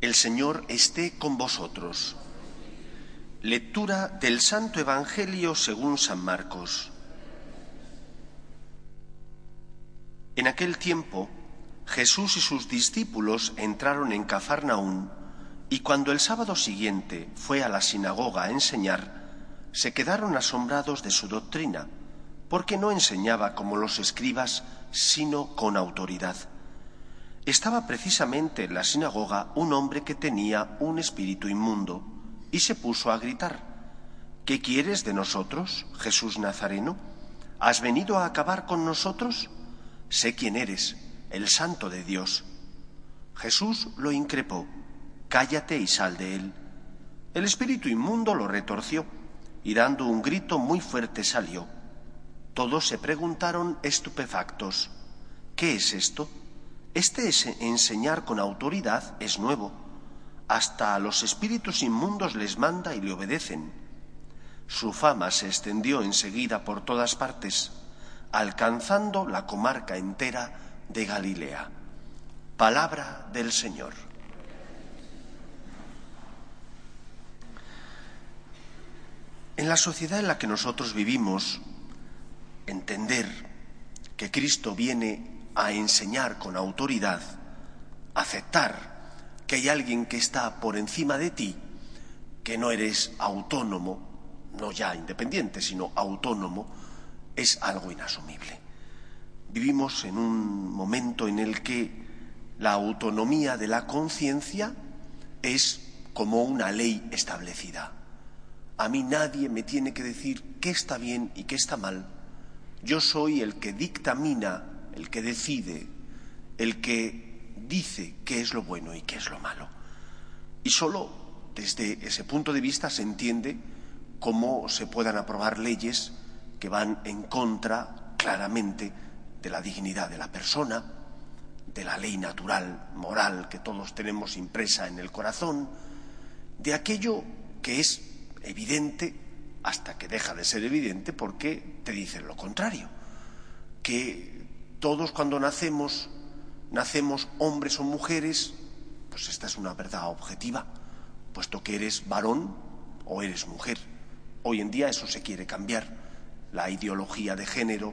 El Señor esté con vosotros. Lectura del Santo Evangelio según San Marcos. En aquel tiempo, Jesús y sus discípulos entraron en Cafarnaún y cuando el sábado siguiente fue a la sinagoga a enseñar, se quedaron asombrados de su doctrina, porque no enseñaba como los escribas, sino con autoridad estaba precisamente en la sinagoga un hombre que tenía un espíritu inmundo y se puso a gritar, ¿Qué quieres de nosotros, Jesús Nazareno? ¿Has venido a acabar con nosotros? Sé quién eres, el santo de Dios. Jesús lo increpó, cállate y sal de él. El espíritu inmundo lo retorció y dando un grito muy fuerte salió. Todos se preguntaron estupefactos, ¿qué es esto? Este enseñar con autoridad es nuevo. Hasta a los espíritus inmundos les manda y le obedecen. Su fama se extendió enseguida por todas partes, alcanzando la comarca entera de Galilea. Palabra del Señor. En la sociedad en la que nosotros vivimos, entender que Cristo viene a enseñar con autoridad, aceptar que hay alguien que está por encima de ti, que no eres autónomo, no ya independiente, sino autónomo, es algo inasumible. Vivimos en un momento en el que la autonomía de la conciencia es como una ley establecida. A mí nadie me tiene que decir qué está bien y qué está mal. Yo soy el que dictamina el que decide, el que dice qué es lo bueno y qué es lo malo. Y solo desde ese punto de vista se entiende cómo se puedan aprobar leyes que van en contra claramente de la dignidad de la persona, de la ley natural, moral que todos tenemos impresa en el corazón, de aquello que es evidente hasta que deja de ser evidente porque te dicen lo contrario, que todos cuando nacemos, nacemos hombres o mujeres, pues esta es una verdad objetiva, puesto que eres varón o eres mujer. Hoy en día eso se quiere cambiar. La ideología de género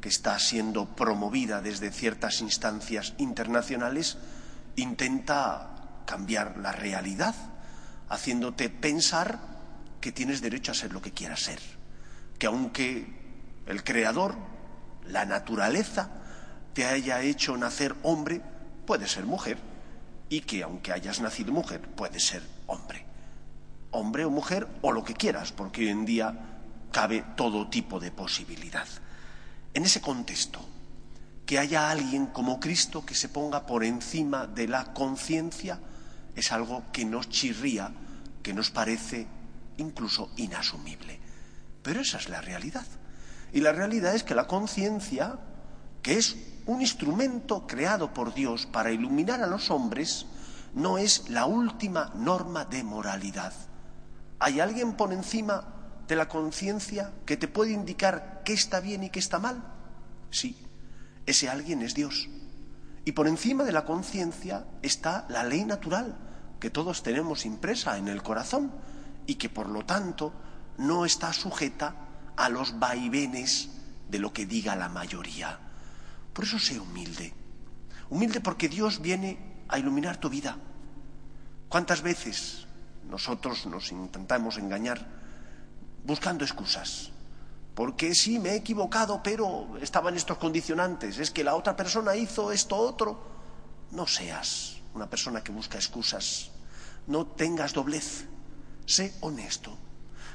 que está siendo promovida desde ciertas instancias internacionales intenta cambiar la realidad, haciéndote pensar que tienes derecho a ser lo que quieras ser, que aunque el creador, la naturaleza, te haya hecho nacer hombre, puede ser mujer, y que aunque hayas nacido mujer, puede ser hombre. Hombre o mujer o lo que quieras, porque hoy en día cabe todo tipo de posibilidad. En ese contexto, que haya alguien como Cristo que se ponga por encima de la conciencia es algo que nos chirría, que nos parece incluso inasumible. Pero esa es la realidad. Y la realidad es que la conciencia, que es un instrumento creado por Dios para iluminar a los hombres no es la última norma de moralidad. ¿Hay alguien por encima de la conciencia que te puede indicar qué está bien y qué está mal? Sí, ese alguien es Dios. Y por encima de la conciencia está la ley natural que todos tenemos impresa en el corazón y que por lo tanto no está sujeta a los vaivenes de lo que diga la mayoría. Por eso sé humilde. Humilde porque Dios viene a iluminar tu vida. ¿Cuántas veces nosotros nos intentamos engañar buscando excusas? Porque sí, me he equivocado, pero estaban estos condicionantes. Es que la otra persona hizo esto otro. No seas una persona que busca excusas. No tengas doblez. Sé honesto.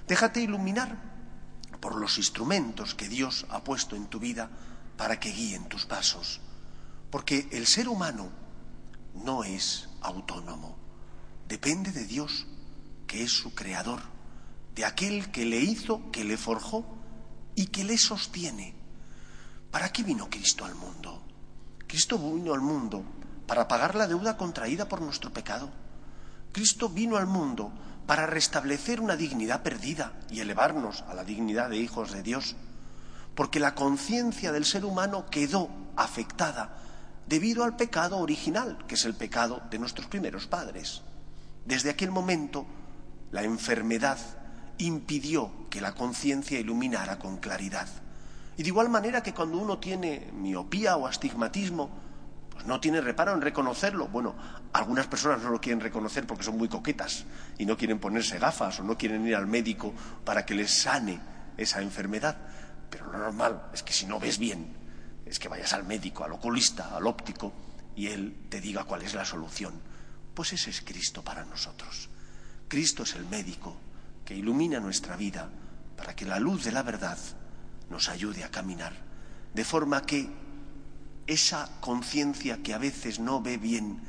Déjate iluminar por los instrumentos que Dios ha puesto en tu vida para que guíen tus pasos. Porque el ser humano no es autónomo, depende de Dios, que es su creador, de aquel que le hizo, que le forjó y que le sostiene. ¿Para qué vino Cristo al mundo? Cristo vino al mundo para pagar la deuda contraída por nuestro pecado. Cristo vino al mundo para restablecer una dignidad perdida y elevarnos a la dignidad de hijos de Dios, porque la conciencia del ser humano quedó afectada debido al pecado original, que es el pecado de nuestros primeros padres. Desde aquel momento, la enfermedad impidió que la conciencia iluminara con claridad. Y de igual manera que cuando uno tiene miopía o astigmatismo, pues no tiene reparo en reconocerlo. Bueno, algunas personas no lo quieren reconocer porque son muy coquetas y no quieren ponerse gafas o no quieren ir al médico para que les sane esa enfermedad. Pero lo normal es que si no ves bien, es que vayas al médico, al oculista, al óptico, y él te diga cuál es la solución. Pues ese es Cristo para nosotros. Cristo es el médico que ilumina nuestra vida para que la luz de la verdad nos ayude a caminar, de forma que esa conciencia que a veces no ve bien,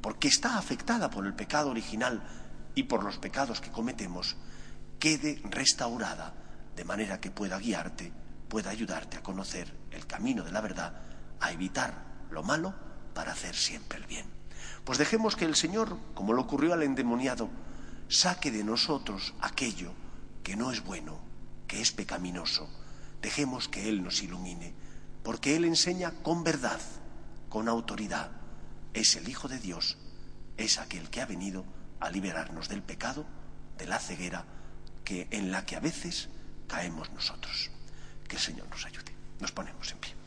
porque está afectada por el pecado original y por los pecados que cometemos, quede restaurada de manera que pueda guiarte, pueda ayudarte a conocer el camino de la verdad, a evitar lo malo para hacer siempre el bien. Pues dejemos que el Señor, como le ocurrió al endemoniado, saque de nosotros aquello que no es bueno, que es pecaminoso. Dejemos que Él nos ilumine, porque Él enseña con verdad, con autoridad. Es el Hijo de Dios, es aquel que ha venido a liberarnos del pecado, de la ceguera que en la que a veces caemos nosotros. Que el Señor nos ayude. Nos ponemos en pie.